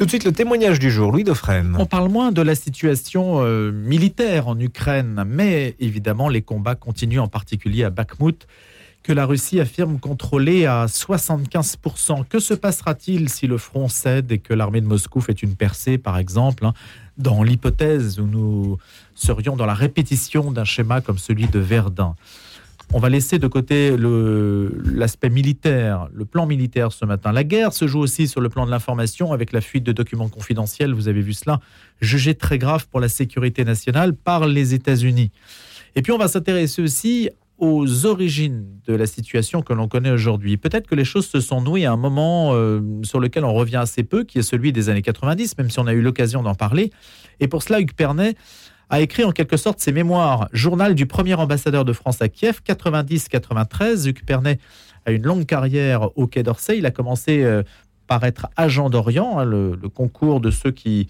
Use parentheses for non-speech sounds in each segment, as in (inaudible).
Tout de suite, le témoignage du jour, Louis Dauphren. On parle moins de la situation euh, militaire en Ukraine, mais évidemment, les combats continuent, en particulier à Bakhmut, que la Russie affirme contrôler à 75%. Que se passera-t-il si le front cède et que l'armée de Moscou fait une percée, par exemple, hein, dans l'hypothèse où nous serions dans la répétition d'un schéma comme celui de Verdun? On va laisser de côté l'aspect militaire, le plan militaire ce matin. La guerre se joue aussi sur le plan de l'information avec la fuite de documents confidentiels, vous avez vu cela, jugé très grave pour la sécurité nationale par les États-Unis. Et puis on va s'intéresser aussi aux origines de la situation que l'on connaît aujourd'hui. Peut-être que les choses se sont nouées à un moment euh, sur lequel on revient assez peu, qui est celui des années 90, même si on a eu l'occasion d'en parler. Et pour cela, Hugues Pernet a écrit en quelque sorte ses mémoires, journal du premier ambassadeur de France à Kiev, 90-93. Hugues Pernet a une longue carrière au Quai d'Orsay. Il a commencé euh, par être agent d'Orient, hein, le, concours de ceux qui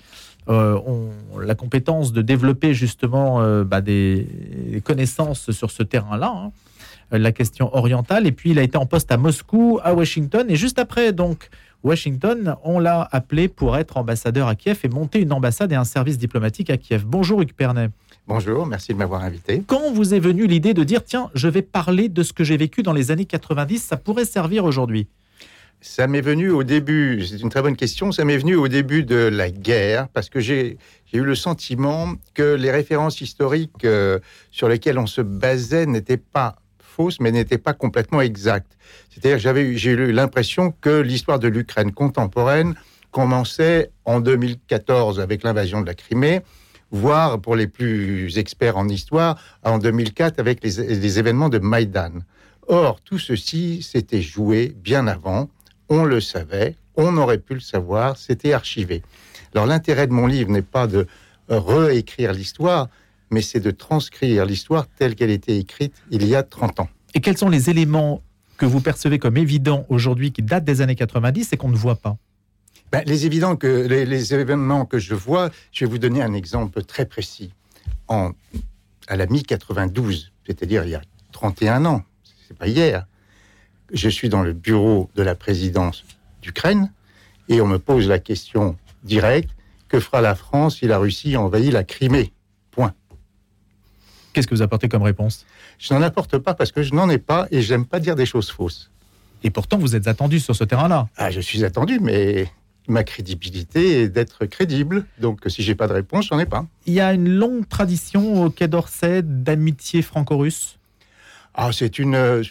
euh, ont la compétence de développer justement euh, bah, des, connaissances sur ce terrain-là. Hein, la question orientale. Et puis, il a été en poste à Moscou, à Washington. Et juste après, donc, Washington, on l'a appelé pour être ambassadeur à Kiev et monter une ambassade et un service diplomatique à Kiev. Bonjour Hugues Pernet. Bonjour, merci de m'avoir invité. Quand vous est venue l'idée de dire, tiens, je vais parler de ce que j'ai vécu dans les années 90, ça pourrait servir aujourd'hui? Ça m'est venu au début, c'est une très bonne question, ça m'est venu au début de la guerre, parce que j'ai eu le sentiment que les références historiques euh, sur lesquelles on se basait n'étaient pas mais n'était pas complètement exacte. C'est-à-dire j'avais j'ai eu l'impression que l'histoire de l'Ukraine contemporaine commençait en 2014 avec l'invasion de la Crimée, voire pour les plus experts en histoire, en 2004 avec les, les événements de Maïdan. Or, tout ceci s'était joué bien avant, on le savait, on aurait pu le savoir, c'était archivé. Alors l'intérêt de mon livre n'est pas de réécrire l'histoire, mais c'est de transcrire l'histoire telle qu'elle était écrite il y a 30 ans. Et quels sont les éléments que vous percevez comme évidents aujourd'hui qui datent des années 90 et qu'on ne voit pas? Ben, les, évidents que, les, événements que je vois, je vais vous donner un exemple très précis. En, à la mi-92, c'est-à-dire il y a 31 ans, c'est pas hier, je suis dans le bureau de la présidence d'Ukraine et on me pose la question directe que fera la France si la Russie envahit la Crimée? Qu'est-ce que vous apportez comme réponse? Je n'en apporte pas parce que je n'en ai pas et j'aime pas dire des choses fausses. Et pourtant, vous êtes attendu sur ce terrain-là. Ah, je suis attendu, mais ma crédibilité est d'être crédible. Donc, si j'ai pas de réponse, j'en ai pas. Il y a une longue tradition au Quai d'Orsay d'amitié franco-russe? Ah, c'est une.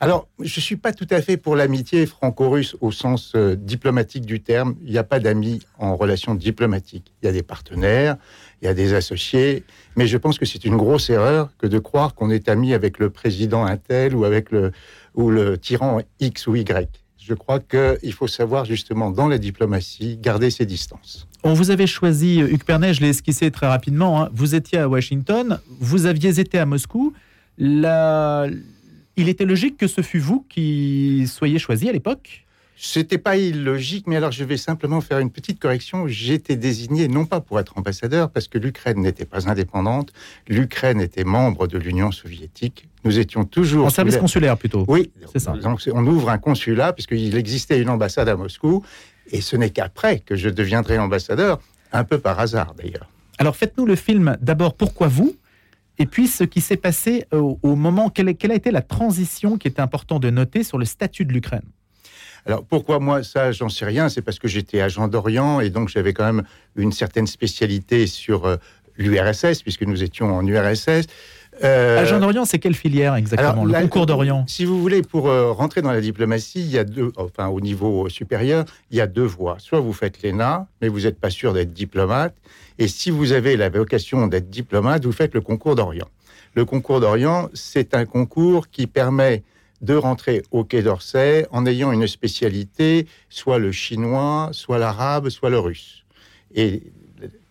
Alors, je ne suis pas tout à fait pour l'amitié franco-russe au sens euh, diplomatique du terme. Il n'y a pas d'amis en relation diplomatique. Il y a des partenaires, il y a des associés, mais je pense que c'est une grosse erreur que de croire qu'on est ami avec le président Intel ou avec le, ou le tyran X ou Y. Je crois qu'il faut savoir justement dans la diplomatie garder ses distances. On vous avait choisi, Hugues Pernet, je l'ai esquissé très rapidement, hein. vous étiez à Washington, vous aviez été à Moscou. La il était logique que ce fût vous qui soyez choisi à l'époque c'était pas illogique, mais alors je vais simplement faire une petite correction. J'étais désigné non pas pour être ambassadeur, parce que l'Ukraine n'était pas indépendante, l'Ukraine était membre de l'Union soviétique. Nous étions toujours... En service consulaire plutôt. Oui, c'est ça. Donc on ouvre un consulat, puisqu'il existait une ambassade à Moscou, et ce n'est qu'après que je deviendrai ambassadeur, un peu par hasard d'ailleurs. Alors faites-nous le film d'abord Pourquoi vous? Et puis ce qui s'est passé au, moment, quelle, quelle, a été la transition qui était important de noter sur le statut de l'Ukraine? Alors pourquoi moi ça, j'en sais rien, c'est parce que j'étais agent d'Orient et donc j'avais quand même une certaine spécialité sur euh, l'URSS, puisque nous étions en URSS. Euh, agent d'Orient, c'est quelle filière exactement Le concours d'Orient Si vous voulez, pour euh, rentrer dans la diplomatie, il y a deux, enfin au niveau supérieur, il y a deux voies. Soit vous faites l'ENA, mais vous n'êtes pas sûr d'être diplomate, et si vous avez la vocation d'être diplomate, vous faites le concours d'Orient. Le concours d'Orient, c'est un concours qui permet de rentrer au Quai d'Orsay en ayant une spécialité, soit le chinois, soit l'arabe, soit le russe. Et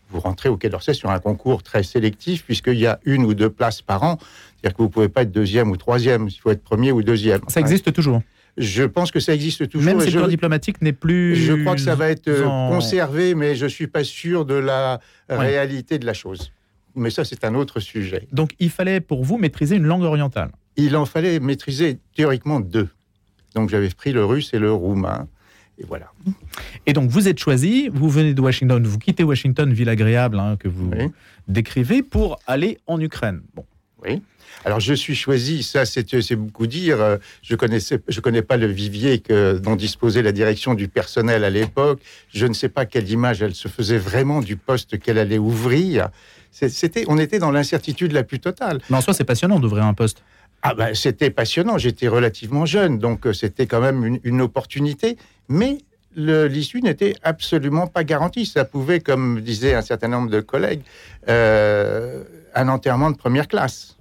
vous rentrez au Quai d'Orsay sur un concours très sélectif, puisqu'il y a une ou deux places par an. C'est-à-dire que vous ne pouvez pas être deuxième ou troisième, il faut être premier ou deuxième. Ça existe toujours je pense que ça existe toujours. Même si le corps diplomatique n'est plus. Je crois que ça va être euh, conservé, mais je ne suis pas sûr de la réalité de la chose. Mais ça, c'est un autre sujet. Donc, il fallait pour vous maîtriser une langue orientale il en fallait maîtriser théoriquement deux. Donc j'avais pris le russe et le roumain. Et voilà. Et donc, vous êtes choisi, vous venez de Washington, vous quittez Washington, ville agréable hein, que vous Oui. décrivez, pour aller en Ukraine. Bon. Oui. Alors je suis choisi, ça c'est beaucoup dire. euh, Je connaissais, je connais pas le vivier que, dont disposait la direction du personnel à l'époque. Je ne sais pas quelle image elle se faisait vraiment du poste qu'elle allait ouvrir. C'était, on était dans l'incertitude la plus totale. Mais en soi, c'est passionnant d'ouvrir un poste. Ah ben, c'était passionnant. J'étais relativement jeune, donc euh, c'était quand même une, une opportunité. Mais l'issue n'était absolument pas garantie. Ça pouvait, comme disaient un certain nombre de collègues, euh, un enterrement de première classe.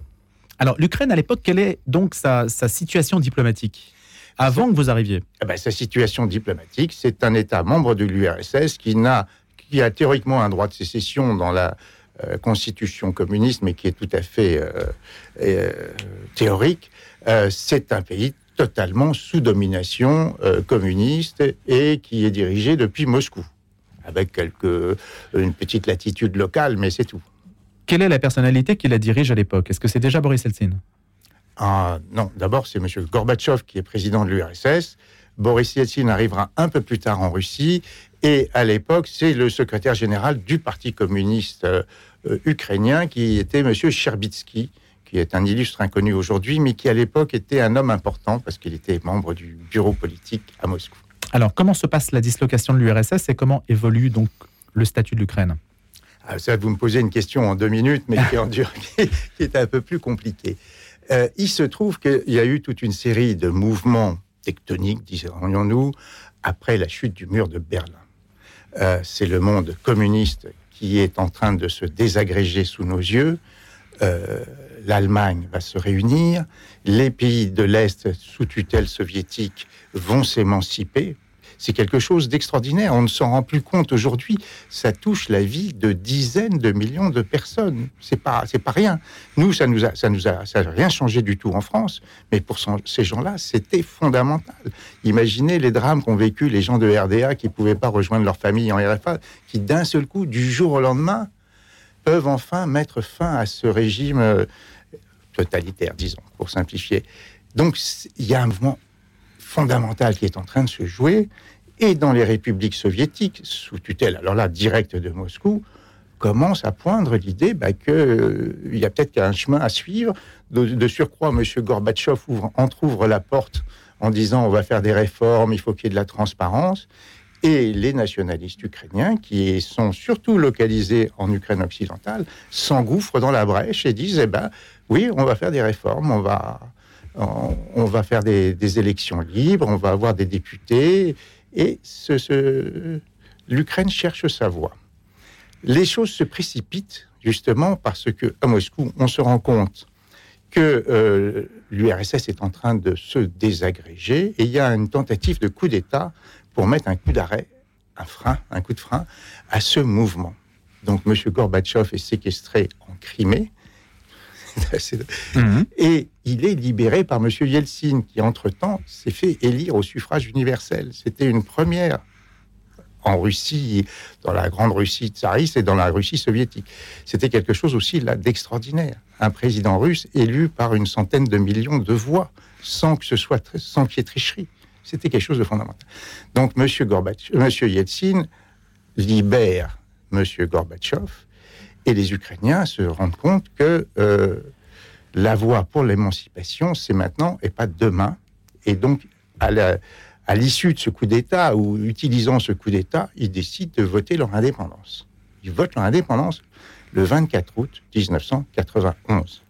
Alors, l'Ukraine, à l'époque, quelle est donc sa, sa situation diplomatique Avant que vous arriviez? Eh ben, sa situation diplomatique, c'est un État membre de l'URSS qui, a théoriquement un droit de sécession dans la euh, constitution communiste, mais qui est tout à fait euh, euh, théorique. Euh, c'est un pays totalement sous domination euh, communiste et qui est dirigé depuis Moscou, avec quelques, une petite latitude locale, mais c'est tout. Quelle est la personnalité qui la dirige à l'époque? Est-ce que c'est déjà Boris Eltsine? Ah, non, d'abord, c'est M. Gorbatchev qui est président de l'URSS. Boris Yeltsin arrivera un peu plus tard en Russie. Et à l'époque, c'est le secrétaire général du Parti communiste euh, ukrainien qui était M. Sherbitsky, qui est un illustre inconnu aujourd'hui, mais qui à l'époque était un homme important parce qu'il était membre du bureau politique à Moscou. Alors, comment se passe la dislocation de l'URSS et comment évolue donc le statut de l'Ukraine? Ah, ça, vous me posez une question en deux minutes, mais qui, en (laughs) dure, qui est un peu plus compliquée. Euh, il se trouve qu'il y a eu toute une série de mouvements tectoniques, dirions-nous, après la chute du mur de Berlin. Euh, c'est le monde communiste qui est en train de se désagréger sous nos yeux. Euh, L'Allemagne va se réunir, les pays de l'Est sous tutelle soviétique vont s'émanciper. C'est quelque chose d'extraordinaire. On ne s'en rend plus compte aujourd'hui. Ça touche la vie de dizaines de millions de personnes. C'est pas, c'est pas rien. Nous, ça nous a, ça nous a, ça a rien changé du tout en France. Mais pour ces gens-là, c'était fondamental. Imaginez les drames qu'ont vécu les gens de RDA qui pouvaient pas rejoindre leur famille en RFA, qui d'un seul coup, du jour au lendemain, peuvent enfin mettre fin à ce régime euh, totalitaire, disons, pour simplifier. Donc, il y a un mouvement fondamental qui est en train de se jouer, et dans les républiques soviétiques, sous tutelle, alors là, directe de Moscou, commence à poindre l'idée bah, qu'il y a peut-être un chemin à suivre. De, de surcroît, M. Gorbatchev ouvre, entrouvre la porte en disant on va faire des réformes, il faut qu'il y ait de la transparence. Et les nationalistes ukrainiens, qui sont surtout localisés en Ukraine occidentale, s'engouffrent dans la brèche et disent eh ben, oui, on va faire des réformes, on va, on, va faire des, élections libres, on va avoir des députés. Et ce- l'Ukraine cherche sa voie. Les choses se précipitent justement parce que à Moscou, on se rend compte que euh, l'URSS est en train de se désagréger et il y a une tentative de coup d'État pour mettre un coup d'arrêt, un frein, un coup de frein à ce mouvement. Donc M. Gorbatchev est séquestré en Crimée. (laughs) C'est- et il est libéré par M. Yeltsin, qui, entre-temps, s'est fait élire au suffrage universel. C'était une première en Russie, dans la grande Russie tsariste et dans la Russie soviétique. C'était quelque chose aussi là d'extraordinaire. Un président russe élu par une centaine de millions de voix, sans que ce soit sans qu'il y ait tricherie. C'était quelque chose de fondamental. Donc, M. Gorbatchev, M. Yeltsin libère M. Gorbatchev et les Ukrainiens se rendent compte que euh, la voie pour l'émancipation, c'est maintenant et pas demain. Et donc, à l'issue de ce coup d'État, ou utilisant ce coup d'État, ils décident de voter leur indépendance. Ils votent leur indépendance le 24 août 1991.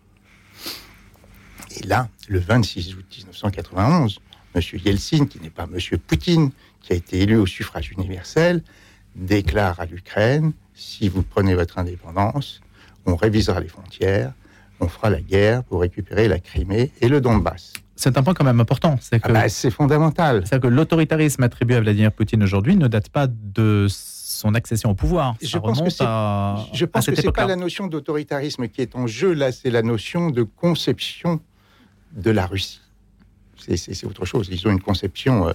Et là, le 26 août 1991, M. Yeltsin, qui n'est pas M. Poutine, qui a été élu au suffrage universel, déclare à l'Ukraine, si vous prenez votre indépendance, on révisera les frontières, on fera la guerre pour récupérer la Crimée et le Donbass. C'est un point quand même important. C'est Ah bah, fondamental. c'est que l'autoritarisme attribué à Vladimir Poutine aujourd'hui ne date pas de son accession au pouvoir. Ça Je pense que à, Je pense que c'est pas époque-là. la notion d'autoritarisme qui est en jeu, là, c'est la notion de conception de la Russie. C'est- autre chose. Ils ont une conception euh,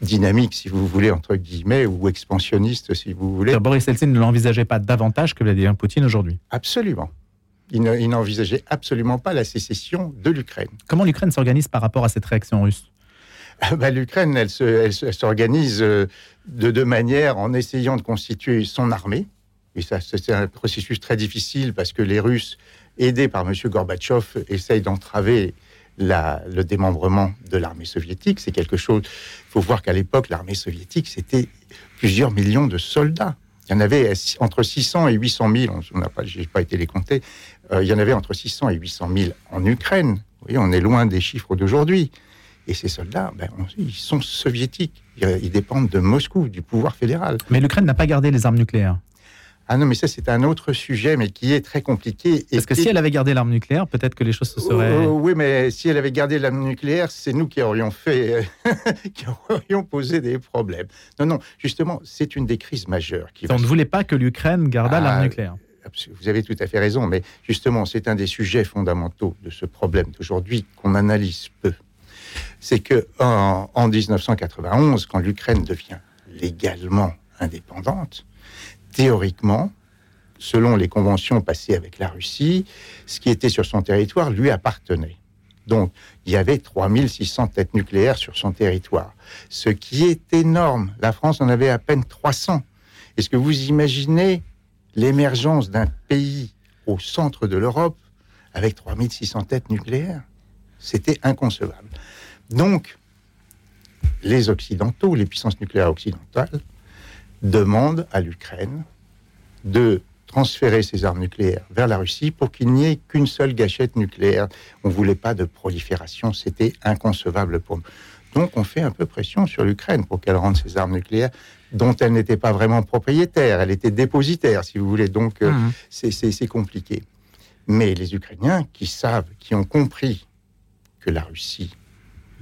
dynamique, si vous voulez, entre guillemets, ou expansionniste, si vous voulez. Boris Eltsine ne l'envisageait pas davantage que Vladimir Poutine aujourd'hui. Absolument. Il ne- il n'envisageait absolument pas la sécession de l'Ukraine. Comment l'Ukraine s'organise par rapport à cette réaction russe? Bah, L'Ukraine, elle s'organise euh, de deux manières en essayant de constituer son armée. Et ça, c'est un processus très difficile parce que les Russes, aidés par M. Gorbatchev, essayent d'entraver le démembrement de l'armée soviétique. C'est quelque chose. Il faut voir qu'à l'époque, l'armée soviétique, c'était plusieurs millions de soldats. Il y en avait entre 600 et 800 000, on n'a pas, j'ai pas été les compter, euh, il y en avait entre 600 et 800 000 en Ukraine. On est loin des chiffres d'aujourd'hui. Et ces soldats, ben, ils sont soviétiques. Ils dépendent de Moscou, du pouvoir fédéral. Mais l'Ukraine n'a pas gardé les armes nucléaires. Ah non, mais ça, c'est un autre sujet, mais qui est très compliqué. Parce que si elle avait gardé l'arme nucléaire, peut-être que les choses se seraient. Oh, oh, oui, mais si elle avait gardé l'arme nucléaire, c'est nous qui aurions fait, (laughs) qui aurions posé des problèmes. Non, non, justement, c'est une des crises majeures. Qui On ne voulait pas que l'Ukraine gardât l'arme ah, nucléaire. Vous avez tout à fait raison, mais justement, c'est un des sujets fondamentaux de ce problème d'aujourd'hui qu'on analyse peu. C'est que en, en 1991, quand l'Ukraine devient légalement indépendante, théoriquement, selon les conventions passées avec la Russie, ce qui était sur son territoire lui appartenait. Donc, il y avait 3600 têtes nucléaires sur son territoire, ce qui est énorme. La France en avait à peine 300. Est-ce que vous imaginez l'émergence d'un pays au centre de l'Europe avec 3600 têtes nucléaires? C'était inconcevable. Donc, les Occidentaux, les puissances nucléaires occidentales, demande à l'Ukraine de transférer ses armes nucléaires vers la Russie pour qu'il n'y ait qu'une seule gâchette nucléaire. On ne voulait pas de prolifération, c'était inconcevable pour nous. Donc on fait un peu pression sur l'Ukraine pour qu'elle rende ses armes nucléaires dont elle n'était pas vraiment propriétaire, elle était dépositaire, si vous voulez. Donc euh, mmh. c'est compliqué. Mais les Ukrainiens qui savent, qui ont compris que la Russie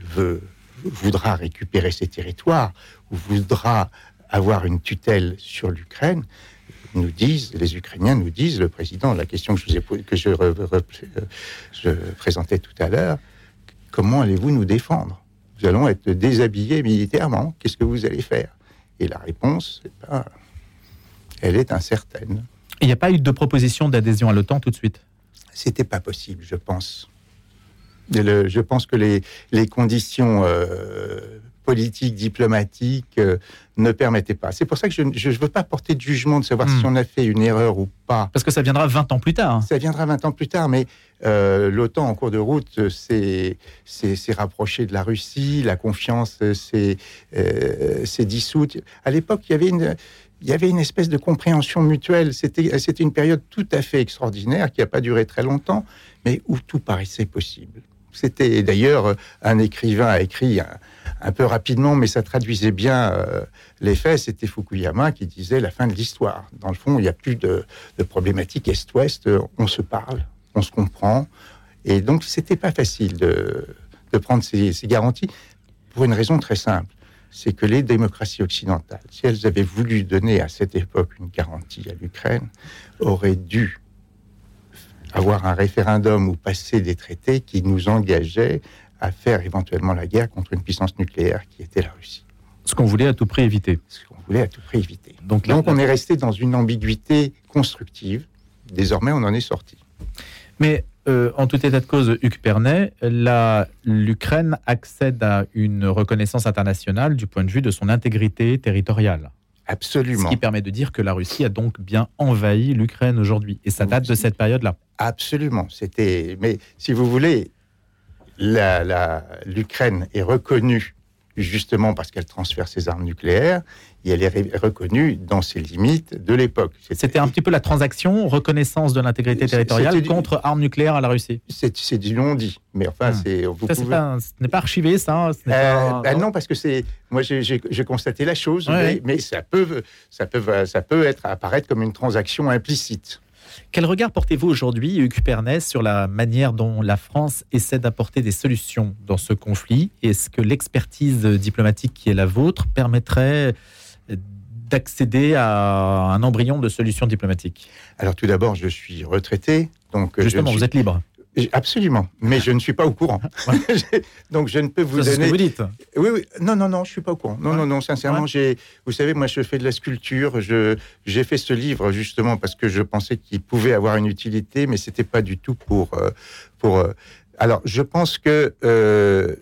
veut, voudra récupérer ses territoires, ou voudra avoir une tutelle sur l'Ukraine, nous disent, les Ukrainiens nous disent, le président, la question que je, vous ai, que je, je présentais tout à l'heure, comment allez-vous nous défendre? Nous allons être déshabillés militairement, qu'est-ce que vous allez faire? Et la réponse, ben, elle est incertaine. Il n'y a pas eu de proposition d'adhésion à l'OTAN tout de suite? C'était pas possible, je pense. je pense que les, les conditions euh, politique, diplomatique, euh, ne permettait pas. C'est pour ça que je ne veux pas porter de jugement de savoir si hmm. on a fait une erreur ou pas. Parce que ça viendra 20 ans plus tard. Ça viendra 20 ans plus tard, mais euh, l'OTAN, en cours de route, s'est rapproché de la Russie, la confiance s'est euh, dissoute. À l'époque, il y avait une il y avait une espèce de compréhension mutuelle. C'était une période tout à fait extraordinaire qui n'a pas duré très longtemps, mais où tout paraissait possible. C'était d'ailleurs un écrivain a écrit un, peu rapidement, mais ça traduisait bien euh, les faits. C'était Fukuyama qui disait la fin de l'histoire. Dans le fond, il n'y a plus de, de problématique Est-Ouest. On se parle, on se comprend. Et donc, c'était pas facile de, de prendre ces, ces, garanties pour une raison très simple. C'est que les démocraties occidentales, si elles avaient voulu donner à cette époque une garantie à l'Ukraine, auraient dû avoir un référendum ou passer des traités qui nous engageaient à faire éventuellement la guerre contre une puissance nucléaire qui était la Russie. Ce qu'on voulait à tout prix éviter. Ce qu'on voulait à tout prix éviter. Donc, Donc on est resté dans une ambiguïté constructive. Désormais, on en est sorti. Mais euh, en tout état de cause, Hugues Pernet, l'Ukraine accède à une reconnaissance internationale du point de vue de son intégrité territoriale. Absolument. Ce qui permet de dire que la Russie a donc bien envahi l'Ukraine aujourd'hui. Et ça date de cette période-là. Absolument. C'était. Mais si vous voulez, l'Ukraine est reconnue justement parce qu'elle transfère ses armes nucléaires, et elle est reconnue dans ses limites de l'époque. C'était un petit peu la transaction, reconnaissance de l'intégrité territoriale contre armes nucléaires à la Russie. C'est du non-dit, mais enfin, hmm. c'est... ce n'est pas archivé, ça euh, bah non. parce que c'est... Moi, j'ai constaté la chose, mais, mais, ça, peut, ça, peut, ça peut être, apparaître comme une transaction implicite. Quel regard portez-vous aujourd'hui, Hugues Pernet, sur la manière dont la France essaie d'apporter des solutions dans ce conflit? Est-ce que l'expertise diplomatique qui est la vôtre permettrait d'accéder à un embryon de solution diplomatique Alors tout d'abord, je suis retraité. Donc Justement, vous êtes libre. Absolument, mais je ne suis pas au courant. (laughs) Donc je ne peux vous donner. Ce que vous dites. Oui, oui. Non, non, non, je suis pas au courant. Non, non, non. Sincèrement, j'ai. Vous savez, moi, je fais de la sculpture. Je j'ai fait ce livre justement parce que je pensais qu'il pouvait avoir une utilité, mais c'était pas du tout pour euh, pour. Euh, alors, je pense que euh,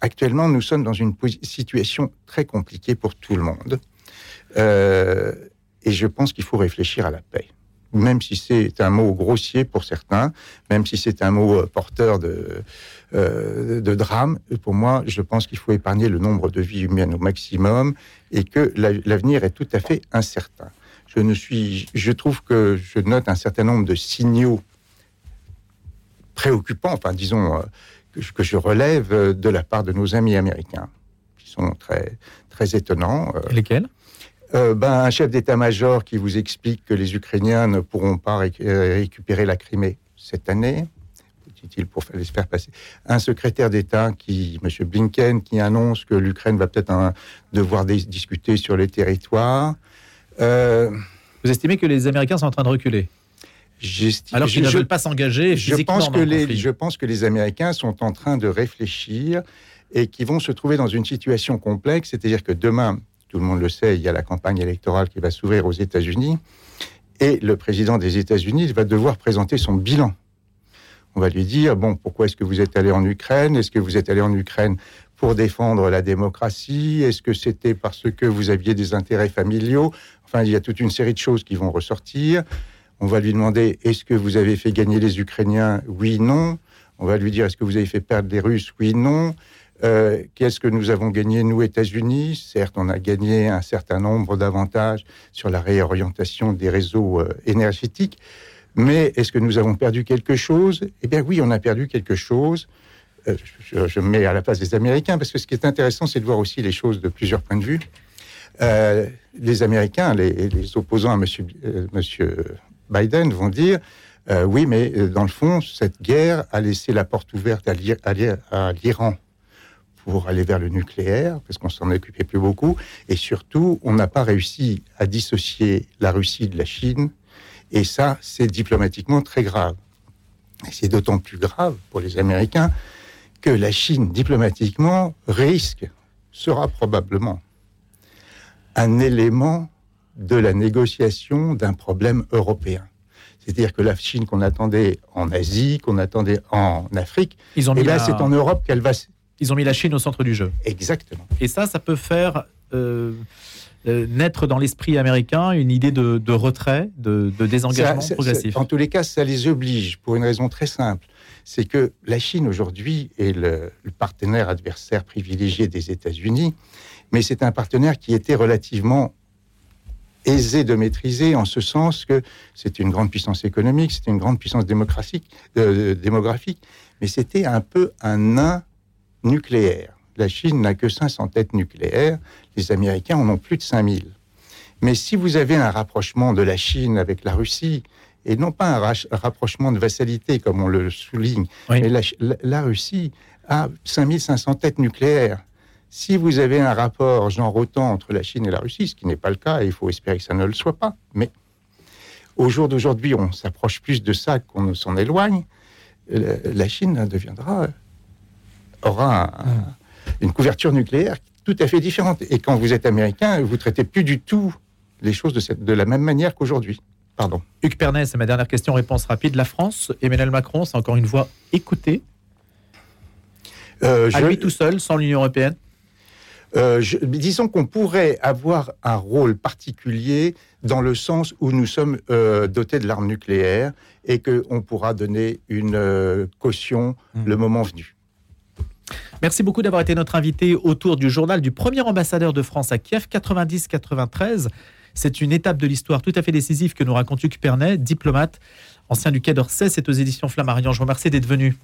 actuellement, nous sommes dans une situation très compliquée pour tout le monde. Euh, et je pense qu'il faut réfléchir à la paix. Même si c'est un mot grossier pour certains, même si c'est un mot euh, porteur de, euh, de drame, pour moi, je pense qu'il faut épargner le nombre de vies humaines au maximum et que l'avenir est tout à fait incertain. Je, ne suis, je trouve que je note un certain nombre de signaux préoccupants, enfin disons, euh, que, je relève de la part de nos amis américains, qui sont très, très étonnants. Lesquels? Euh, ben, un chef d'état-major qui vous explique que les Ukrainiens ne pourront pas euh, récupérer la Crimée cette année, dit-il pour les faire passer. Un secrétaire d'État qui, M. Blinken, qui annonce que l'Ukraine va peut-être devoir discuter sur les territoires. Euh, vous estimez que les Américains sont en train de reculer? Alors qu'ils ne veulent pas s'engager je pense que les, Je pense que les Américains sont en train de réfléchir et qui vont se trouver dans une situation complexe, c'est-à-dire que demain, tout le monde le sait, il y a la campagne électorale qui va s'ouvrir aux États-Unis, et le président des États-Unis va devoir présenter son bilan. On va lui dire, bon, pourquoi est-ce que vous êtes allé en Ukraine? Est-ce que vous êtes allé en Ukraine pour défendre la démocratie? Est-ce que c'était parce que vous aviez des intérêts familiaux? Enfin, il y a toute une série de choses qui vont ressortir. On va lui demander, est-ce que vous avez fait gagner les Ukrainiens? Oui, non. On va lui dire, est-ce que vous avez fait perdre les Russes? Oui, non. Euh, qu'est-ce que nous avons gagné, nous, États-Unis? Certes, on a gagné un certain nombre d'avantages sur la réorientation des réseaux euh, énergétiques, mais est-ce que nous avons perdu quelque chose? Eh bien oui, on a perdu quelque chose. Euh, je, me mets à la place des Américains, parce que ce qui est intéressant, c'est de voir aussi les choses de plusieurs points de vue. les Américains, les, opposants à monsieur Biden vont dire oui, mais dans le fond, cette guerre a laissé la porte ouverte à l'Iran pour aller vers le nucléaire, parce qu'on s'en occupait plus beaucoup. Et surtout, on n'a pas réussi à dissocier la Russie de la Chine. Et ça, c'est diplomatiquement très grave. Et c'est d'autant plus grave pour les Américains que la Chine, diplomatiquement, risque, sera probablement un élément de la négociation d'un problème européen. C'est-à-dire que la Chine qu'on attendait en Asie, qu'on attendait en Afrique, Ils ont et là, c'est en Europe qu'elle va ils ont mis la Chine au centre du jeu. Exactement. Et ça, ça peut faire euh, euh, naître dans l'esprit américain une idée de, retrait, de, désengagement progressif. en tous les cas, ça les oblige pour une raison très simple. C'est que la Chine aujourd'hui est le, partenaire adversaire privilégié des États-Unis, mais c'est un partenaire qui était relativement aisé de maîtriser en ce sens que c'est une grande puissance économique, c'est une grande puissance démographique, euh, démographique mais c'était un peu un nain nucléaire. La Chine n'a que 500 têtes nucléaires, les Américains en ont plus de 5000. Mais si vous avez un rapprochement de la Chine avec la Russie, et non pas un, rapprochement de vassalité comme on le souligne, mais la, Russie a 5500 têtes nucléaires. Si vous avez un rapport genre autant entre la Chine et la Russie, ce qui n'est pas le cas, et il faut espérer que ça ne le soit pas, mais au jour d'aujourd'hui, on s'approche plus de ça qu'on s'en éloigne, la Chine deviendra aura une couverture nucléaire tout à fait différente. Et quand vous êtes américain, vous traitez plus du tout les choses de, cette, de la même manière qu'aujourd'hui. Pardon. Hugues Pernet, c'est ma dernière question, réponse rapide. La France, Emmanuel Macron, c'est encore une fois écouté euh, À lui tout seul, sans l'Union européenne? Euh, disons qu'on pourrait avoir un rôle particulier dans le sens où nous sommes euh, dotés de l'arme nucléaire et qu'on pourra donner une caution hmm. le moment venu. Merci beaucoup d'avoir été notre invité autour du journal du premier ambassadeur de France à Kiev, 90-93. C'est une étape de l'histoire tout à fait décisive que nous raconte Hugues Pernet, diplomate, ancien du Quai d'Orsay. C'est aux éditions Flammarion. Je vous remercie d'être venu.